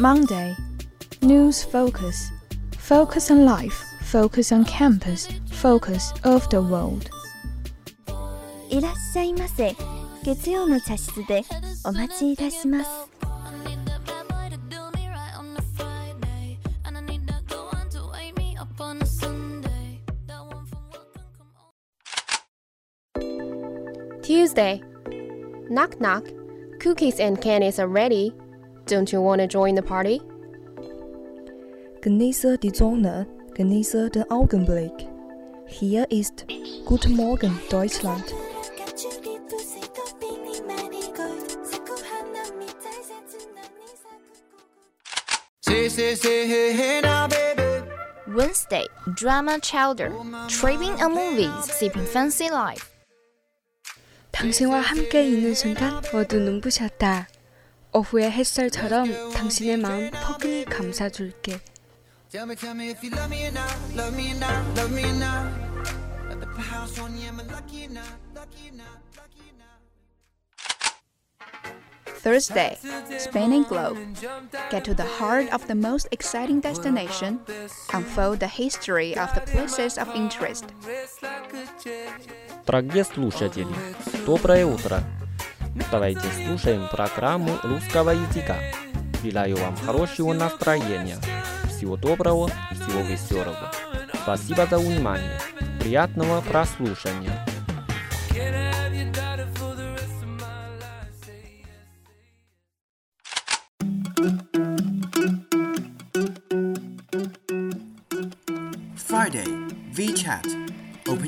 Monday. News focus. Focus on life. Focus on campus. Focus of the world. いらっしゃいませ。月曜の茶室でお待ちいたします。 Tuesday. Knock knock. Cookies and candies are ready. Don't you want to join the party? Genieße die Sonne, genieße den Augenblick. Hier ist Guten Morgen Deutschland. Wednesday, drama chowder. Tripping on movies, sipping fancy life. 당신과 함께 있는 순간 모두 눈부셨다. 오후의 햇살처럼 당신의 마음 포근히 감싸줄게. Thursday, Spain and Globe. Get to the heart of the most exciting destination. Unfold the history of the places of interest. Дорогие слушатели, доброе утро! Давайте слушаем программу русского языка. Желаю вам хорошего настроения. Всего доброго, всего веселого. Спасибо за внимание. Приятного прослушивания.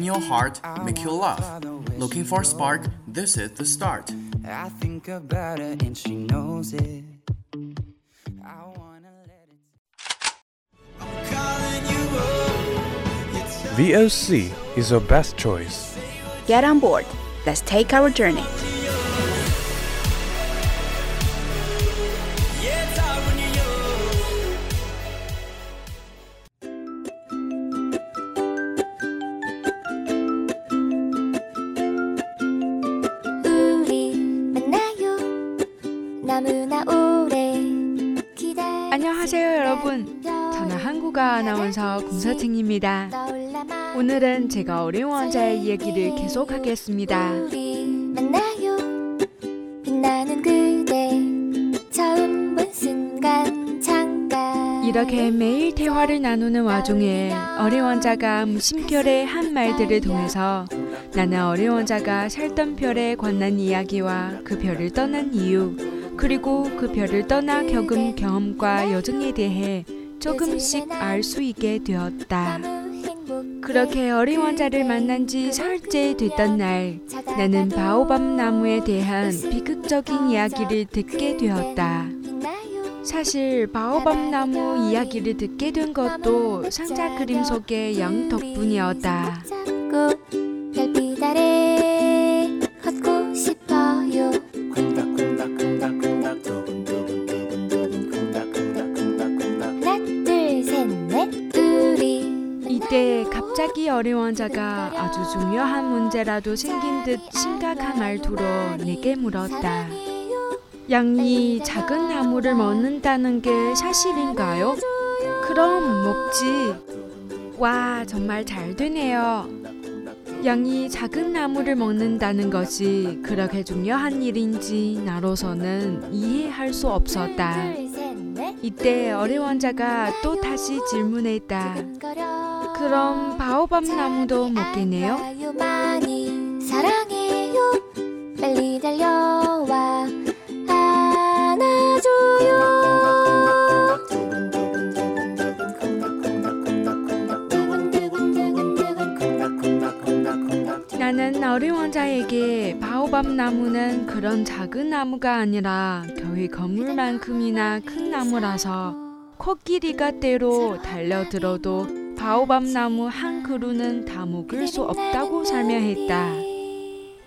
Your heart, make you laugh. Looking for a spark? This is the start. I think about her and she knows it. VOC is your best choice. Get on board. Let's take our journey. 여러분. 저는 한국어 아나운서 공서팅입니다. 오늘은 제가 어려운 원자의 이야기를 계속하겠습니다. 만나요. 빛나는 그대 처음 본 순간 잠깐 이렇게 매일 대화를 나누는 와중에 어려원자가 무심결에 한 말들을 통해서 나는 어려원자가 살던 별에 관한 이야기와 그 별을 떠난 이유 그리고 그 별을 떠나 겪은 경험과 여정에 대해 조금씩 알 수 있게 되었다. 그렇게 어린 원자를 만난 지 사흘째 됐던 날 나는 바오밤 나무에 대한 비극적인 이야기를 듣게 되었다. 사실 바오밤 나무 이야기를 듣게 된 것도 상자 그림 속의 양 덕분이었다. 갑자기 어린 원자가 아주 중요한 문제라도 생긴 듯 심각한 말투로 내게 물었다. 양이 작은 나무를 먹는다는 게 사실인가요? 그럼 먹지. 와, 정말 잘 되네요. 양이 작은 나무를 먹는다는 것이 그렇게 중요한 일인지 나로서는 이해할 수 없었다. 이때 어린 왕자가 또 다시 질문했다. 그럼 바오밥 나무도 먹겠네요? 사랑해요 빨리 달려와 안아줘요 나는 어린 왕자에게 바오밥 나무는 그런 작은 나무가 아니라 겨우 건물만큼이나 큰 나무라서 코끼리가 때로 달려들어도 바오밥 나무 한 그루는 다 먹을 수 없다고 설명했다.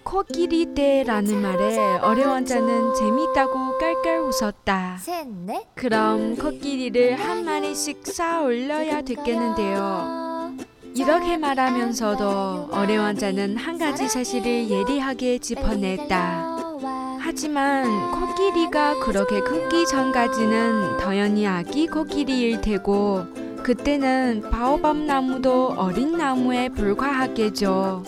코끼리 떼라는 말에 어린 왕자는 재밌다고 깔깔 웃었다. 그럼 코끼리를 한 마리씩 쌓아 올려야 됐겠는데요. 이렇게 말하면서도 어린 왕자는 한 가지 사실을 예리하게 짚어냈다. 하지만 코끼리가 그렇게 크기 전까지는 당연히 아기 코끼리일 테고 그때는 바오밥 나무도 어린 나무에 불과하겠죠.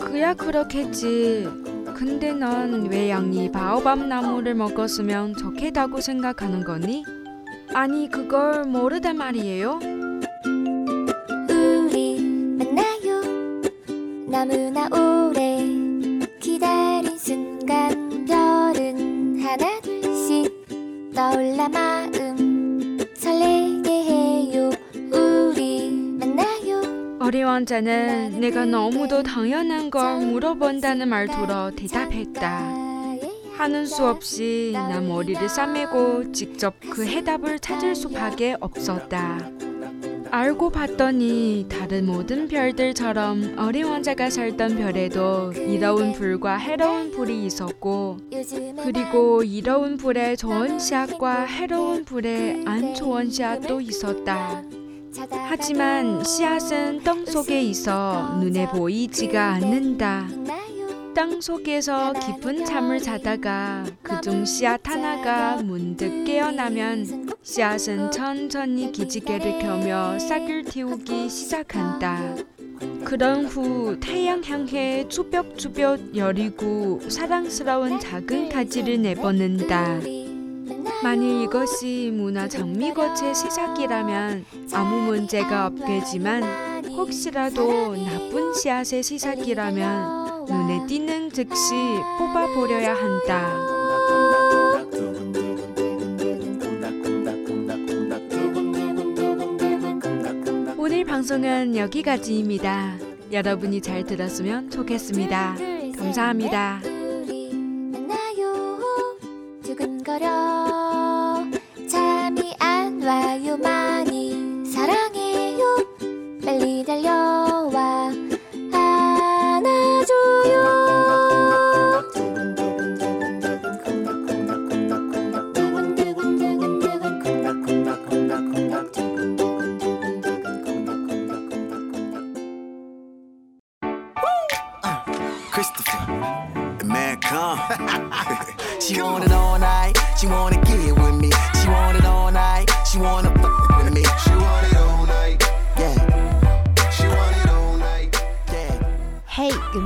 그야 그렇겠지. 근데 넌 왜 양이 바오밥 나무를 먹었으면 좋겠다고 생각하는 거니? 아니 그걸 모르단 말이에요? 우리 만나요 너무나 오래 떠올라 마음 설레게 해요 우리 만나요 어린 왕자는 내가 너무도 당연한 걸 물어본다는 말투로 대답했다. 하는 수 없이 나 머리를 싸매고 직접 그 해답을 찾을 수밖에 없었다. 알고 봤더니 다른 모든 별들처럼 어린 왕자가 살던 별에도 이로운 불과 해로운 불이 있었고 그리고 이로운 불에 좋은 씨앗과 해로운 불에 안 좋은 씨앗도 있었다. 하지만 씨앗은 땅 속에 있어 눈에 보이지가 않는다. 땅 속에서 깊은 잠을 자다가 그중 씨앗 하나가 문득 깨어나면 씨앗은 천천히 기지개를 켜며 싹을 틔우기 시작한다. 그런 후 태양 향해 추벽추벽 여리고 사랑스러운 작은 가지를 내뻗는다. 만일 이것이 문화 장미꽃의 시작이라면 아무 문제가 없겠지만 혹시라도 나쁜 씨앗의 시작이라면 눈에 띄는 즉시 뽑아버려야 한다. 오늘 방송은 여기까지입니다. 여러분이 잘 들었으면 좋겠습니다. 감사합니다.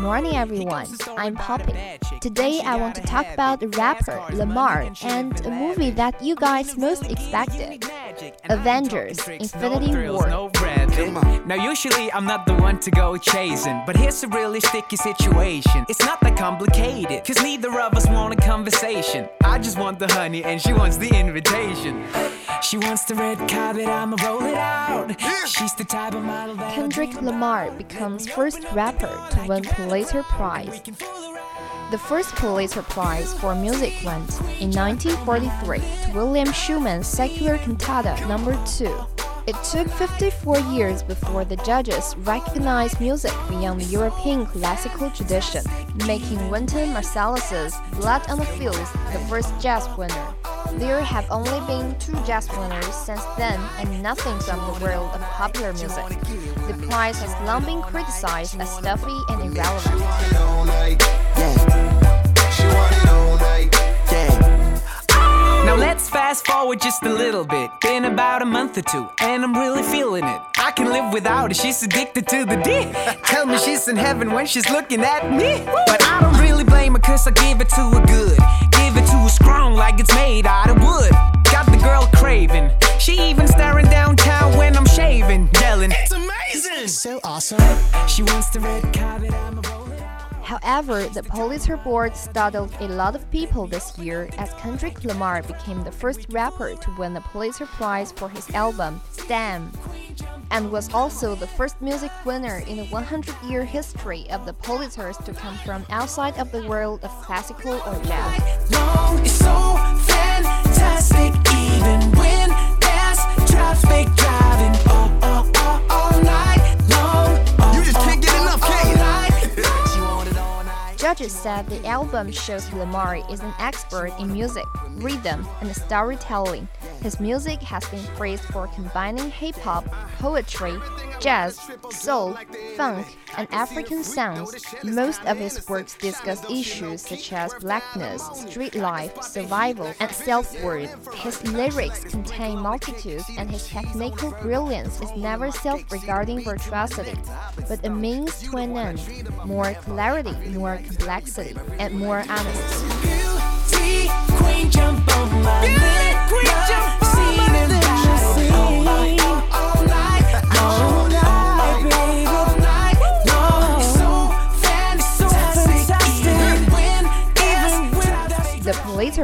Morning everyone. I'm Poppy. Today I want to talk about the rapper Lamar and a movie that you guys most expected. Avengers Infinity War. no. Now, usually I'm not the one to go chasing, but here's a really sticky situation. It's not that complicated, cause neither of us want a conversation. I just want the honey, and she wants the invitation. She wants the red carpet, I'ma roll it out. She's the type of model that. Kendrick Lamar becomes first rapper to win Pulitzer Prize. The first Pulitzer Prize for music went in 1943 to William Schuman's Secular Cantata No. 2. It took 54 years before the judges recognized music beyond the European classical tradition, making Wynton Marsalis's Blood on the Fields the first jazz winner. There have only been two jazz winners since then, and nothing from the world of popular music. The prize has long been criticized as stuffy and irrelevant. Now let's fast forward just a little bit, been about a month or two, and I'm really feeling it. I can live without her, she's addicted to the D. Tell me she's in heaven when she's looking at me. But I don't really blame her, cause I give it to her good. Strong like it's made out of wood. Got the girl craving. She even staring downtown when I'm shaving, yelling. It's amazing! So awesome. She wants the red carpet, I'm a However, the Pulitzer Board startled a lot of people this year as Kendrick Lamar became the first rapper to win the Pulitzer Prize for his album Stem, and was also the first music winner in the 100 year history of the Pulitzers to come from outside of the world of classical or jazz. Judges said the album shows Lamar is an expert in music, rhythm, and storytelling. His music has been praised for combining hip hop, poetry, jazz, soul, funk, and African sounds. Most of his works discuss issues such as blackness, street life, survival, and self worth. His lyrics contain multitudes, and his technical brilliance is never self regarding virtuosity, but a means to an end. More clarity, more complexity, and more honesty.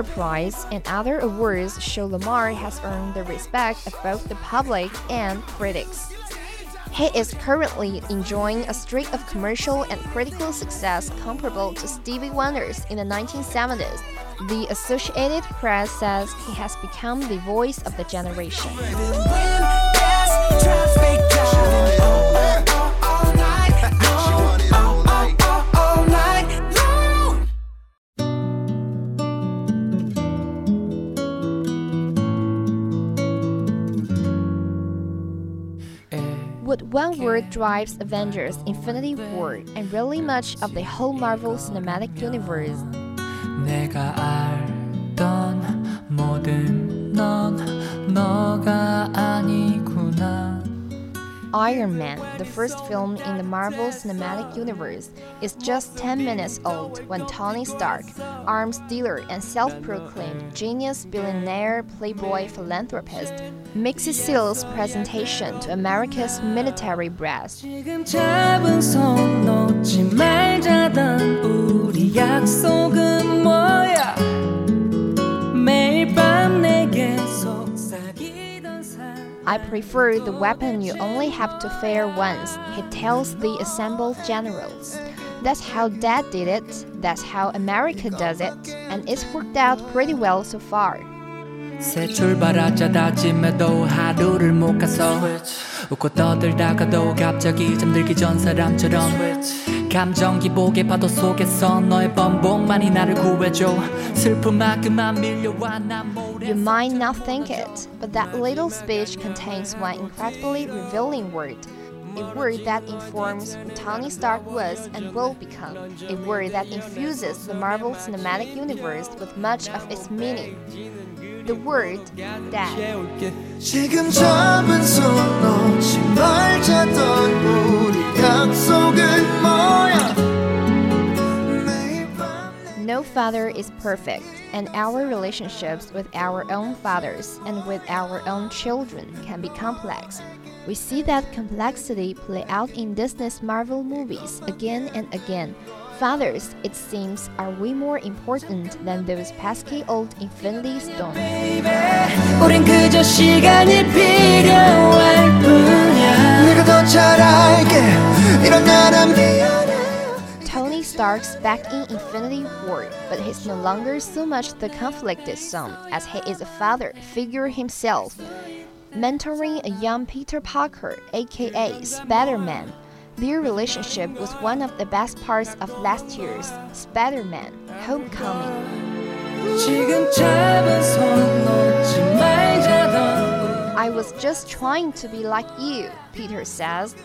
Prize and other awards show Lamar has earned the respect of both the public and critics. He is currently enjoying a streak of commercial and critical success comparable to Stevie Wonder's in the 1970s. The Associated Press says he has become the voice of the generation. What one word drives Avengers Infinity War and really much of the whole Marvel Cinematic Universe? 내가 알던 모든 넌 너가 아니구나 Iron Man, the first film in the Marvel Cinematic Universe, is just 10 minutes old when Tony Stark, arms dealer and self proclaimed genius billionaire playboy philanthropist, makes his sales presentation to America's military brass. I prefer the weapon you only have to fire once, he tells the assembled generals. That's how Dad did it, that's how America does it, and it's worked out pretty well so far. 새 출발하자 다짐해도 하루를 못 가서 웃고 떠들다가도 갑자기 잠들기 전 사람처럼 감정 기복의 파도 속에서 너의 번복만이 나를 구해줘 슬픔만큼만 밀려와 난 You might not think it, but that little speech contains one incredibly revealing word. A word that informs who Tony Stark was and will become. A word that infuses the Marvel Cinematic Universe with much of its meaning. The word Dad. No father is perfect, and our relationships with our own fathers and with our own children can be complex. We see that complexity play out in Disney's Marvel movies again and again. Fathers, it seems, are way more important than those pesky old infinity stones. Tony Stark's back in Infinity War, but he's no longer so much the conflicted son as he is a father figure himself, mentoring a young Peter Parker, aka Spider Man. Their relationship was one of the best parts of last year's Spider Man Homecoming. I was just trying to be like you, Peter says.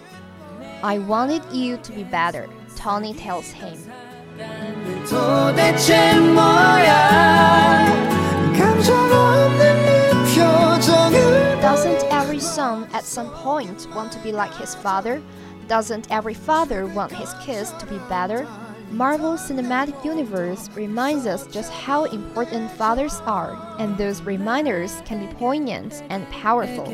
I wanted you to be better, Tony tells him. Doesn't every son at some point want to be like his father? Doesn't every father want his kids to be better? Marvel Cinematic Universe reminds us just how important fathers are, and those reminders can be poignant and powerful.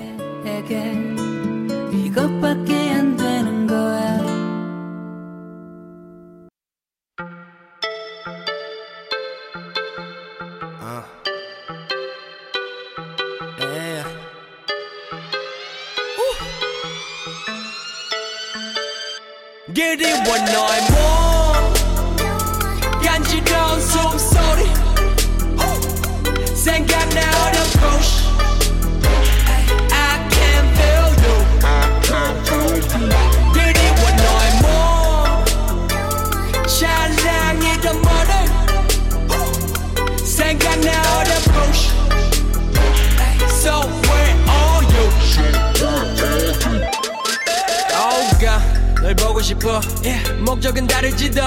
Get it one night more 널 보고 싶어. 목적은 다를지도.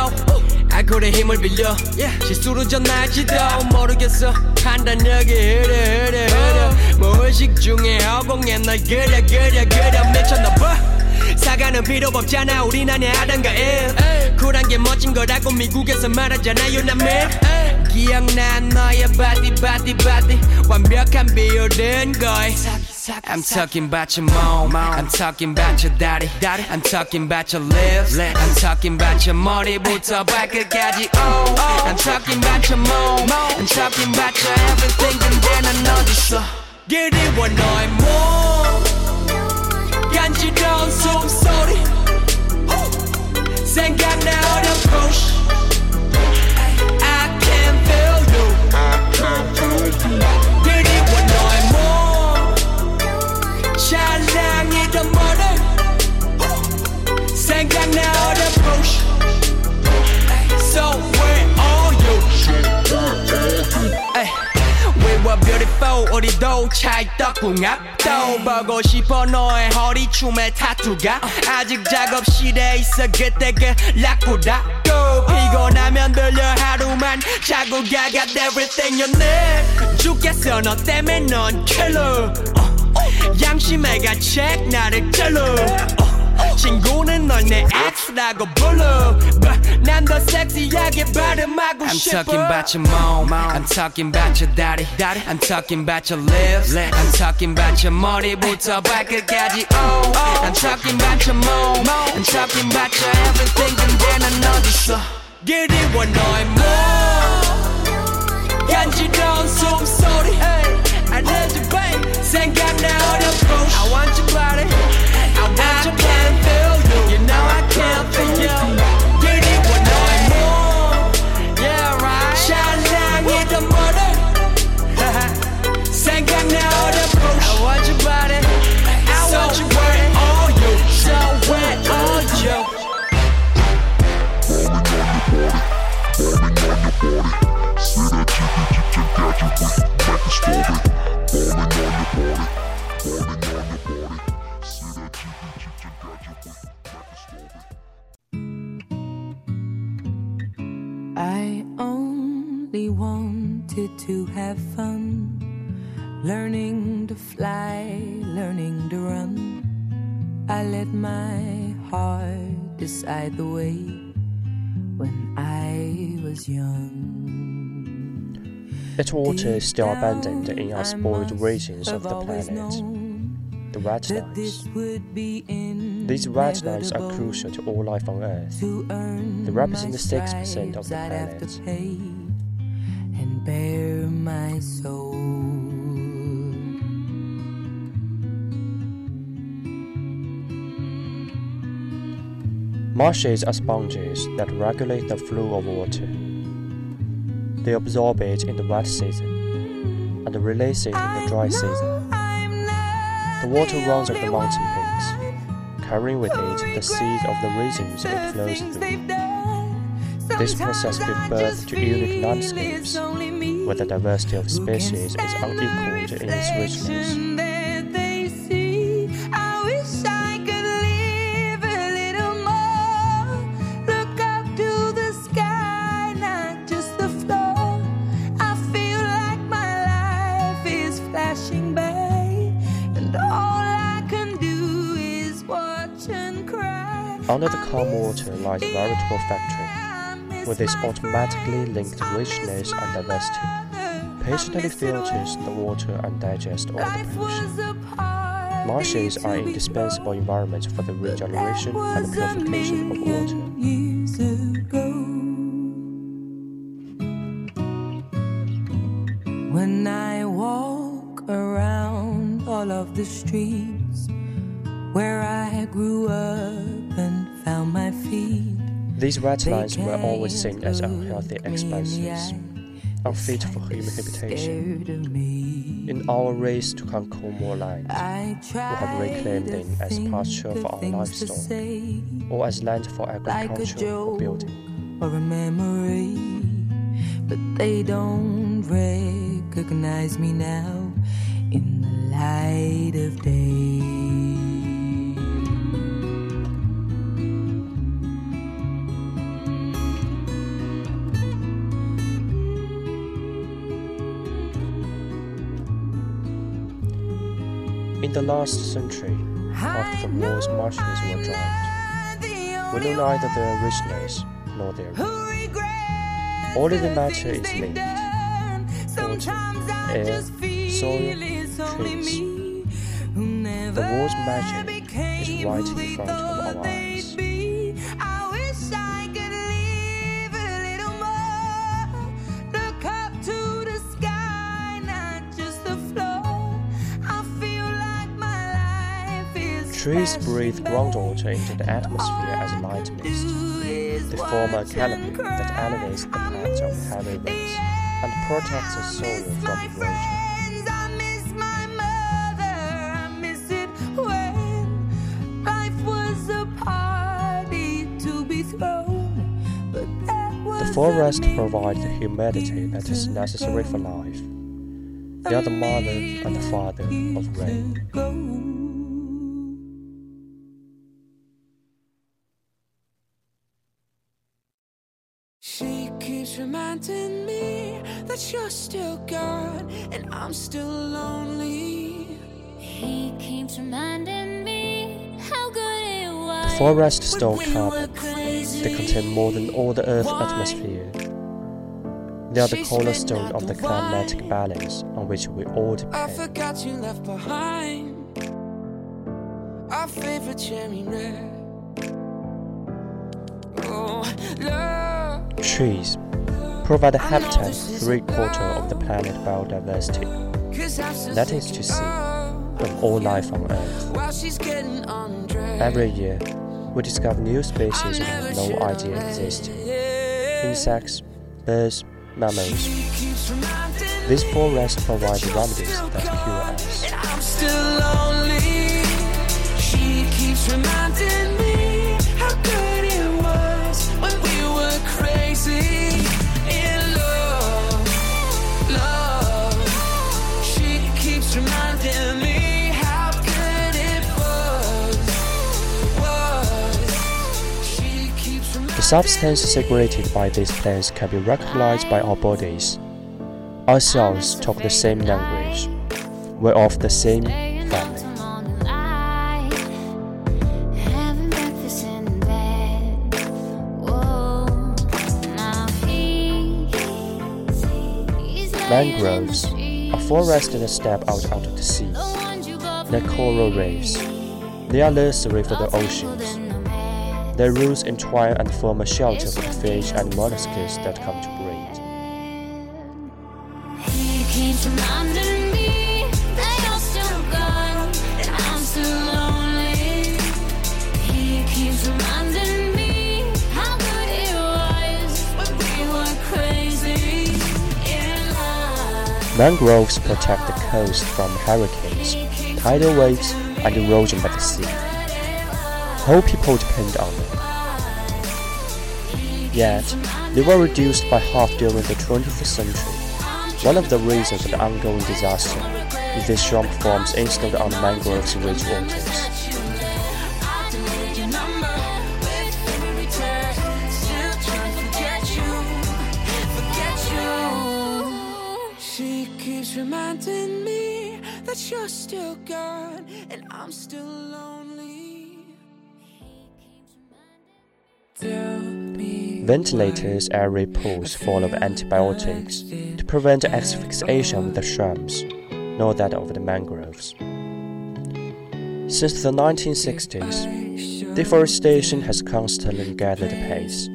알코올의 힘을 빌려. 실수로 전할지도. 모르겠어. 판단력이 흐려 흐려 흐려. 무의식 중에 허공에 널 그려 그려 그려. 미쳤나봐 사과는 필요 없잖아. 우린 아냐 하던가 일 쿨한 게 멋진 거라고 미국에서 말하잖아요 남의 기억나? 너의 바디 바디 바디. 완벽한 비율은 거의 I'm talking about your mom. I'm talking about your daddy. daddy. I'm talking about your lips. I'm talking about your 머리부터 발끝까지. Oh, I'm talking about your mom. I'm talking about your everything. 근데 난 어딨어? 그리워 너의 몸. 간지러운 숨소리. 생각나 어려 Beautiful 우리도 찰떡궁 앞도 보고 싶어 너의 허리춤에 타투가. 아직 작업실에 있어 그때 그 락보다도 피곤하면 들려 하루만 자고 가 got everything you need. 죽겠어 너 때문에 넌 killer 양심해가 check 나를 찔러 어, 친구는 널 내 X라고 불러 난 더 섹시하게 발음하고 I'm 싶어 I'm talking about your mom I'm talking about your daddy I'm talking about your lips I'm talking about your 머리부터 발끝까지 Oh I'm talking about your mom I'm talking about your everything 근데 난 어딨어 그리워 너의 몸 간지러운 숨소리 I need you babe 생각나 어려 push I want your body I want your body feel you You know I can't feel you Gadget with like a strawberry Water is still abundant in unspoiled regions of the planet. The red. These red nights are crucial to all life on Earth. They represent 6% of the planet. And bare my soul. Marshes are sponges that regulate the flow of water. They absorb it in the wet season and release it in the dry season. The water runs up the mountain peaks, carrying with it the seeds of the regions it flows through. This process gives birth to unique landscapes, where the diversity of species is unequaled in its richness. Under the calm water lies a veritable factory, with its automatically linked richness and diversity. Patiently filters the water and digests all the pollution. Marshes are indispensable environments for the regeneration and purification of water. When I walk around all of the streets where I grew up found my feet. These red lines were always seen as unhealthy expanses, unfit for human habitation. In our race to conquer more land, we have reclaimed them as pasture for our livestock, or as land for agriculture or building. Or a memory, but they don't recognize me now in the light of day. In the last century, after the world's marshes were dried. We know neither their richness nor their root. All that matter is linked water, air, soil, trees. The world's magic is right in front of our eyes. Trees breathe groundwater into the atmosphere as light mist. They form a canopy that elevates the plants of heavy rains and protects the soil from erosion. The forest provides the humidity that is necessary for life. They are the mother and the father of rain. I'm still lonely. He keeps reminding me how good it was. The forest store carbon. They contain more than all the Earth's atmosphere. They are the cornerstone of the climatic balance on which we all depend. I depend. forgot you left behind our favorite cherry red. Oh, love. Trees provide habitat three quarters of the planet's biodiversity. That is to say, of all life on Earth. Every year, we discover new species we had no idea existed. Insects, birds, mammals. These forests provide remedies that cure us. Substance secreted by these plants can be recognized by our bodies. Our cells talk the same language. We're of the same family. Mangroves, a forest that step out onto the sea. They're coral reefs. They are nursery for the oceans. Their roots entwine and form a shelter for the fish and mollusks that come to breed. He keeps reminding me that you're still gone and I'm still lonely. He keeps reminding me how good it was when we were crazy in love. Mangroves protect the coast from hurricanes, tidal waves, and erosion by the sea. Whole people depend on them. Yet, they were reduced by half during the 20th century. One of the reasons for the ongoing disaster is this swamp forms installed on the mangroves' rich waters. She keeps reminding me that you're still gone and I'm still Ventilators aerate pools full of antibiotics to prevent asphyxiation of the shrubs, nor that of the mangroves. Since the 1960s, deforestation has constantly gathered pace.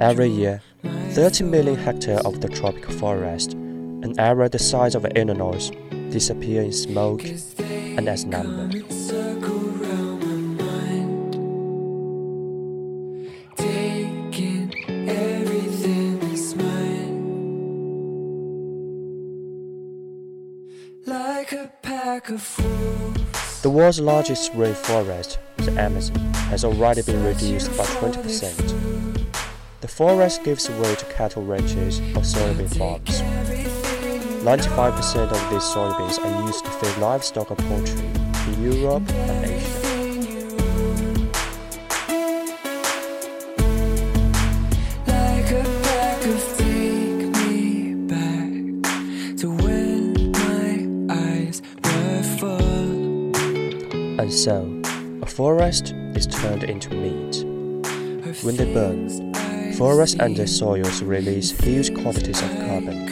Every year, 30 million hectares of the tropical forest, an area the size of Illinois, disappear in smoke and as number. The world's largest rainforest, the Amazon, has already been reduced by 20%. The forest gives way to cattle ranches or soybean farms. 95% of these soybeans are used to feed livestock or poultry in Europe and forest is turned into meat. When they burn, forests and their soils release huge quantities of carbon,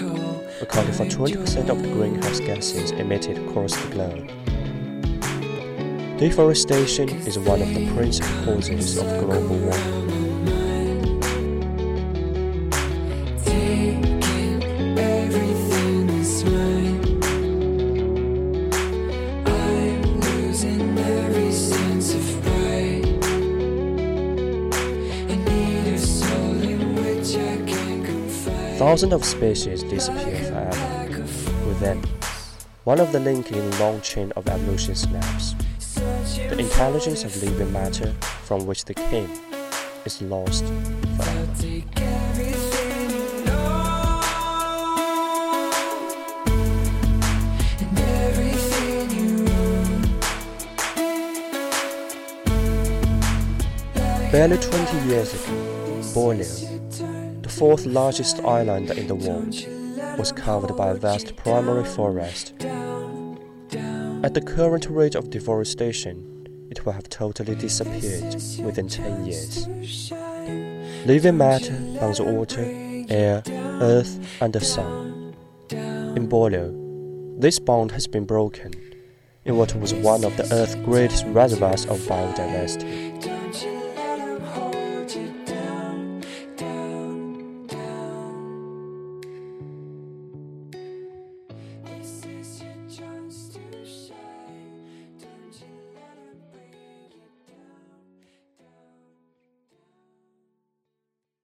accounting for 20% of the greenhouse gases emitted across the globe. Deforestation is one of the principal causes of global warming. Thousands of species disappear forever. With them, one of the linking long chain of evolution snaps. The intelligence of living matter from which they came is lost forever. Barely 20 years ago, Borneo, fourth largest island in the world, was covered by a vast primary forest. At the current rate of deforestation, it will have totally disappeared within 10 years. Living matter bonds water, air, earth, and the sun. In Borneo, this bond has been broken in what was one of the Earth's greatest reservoirs of biodiversity.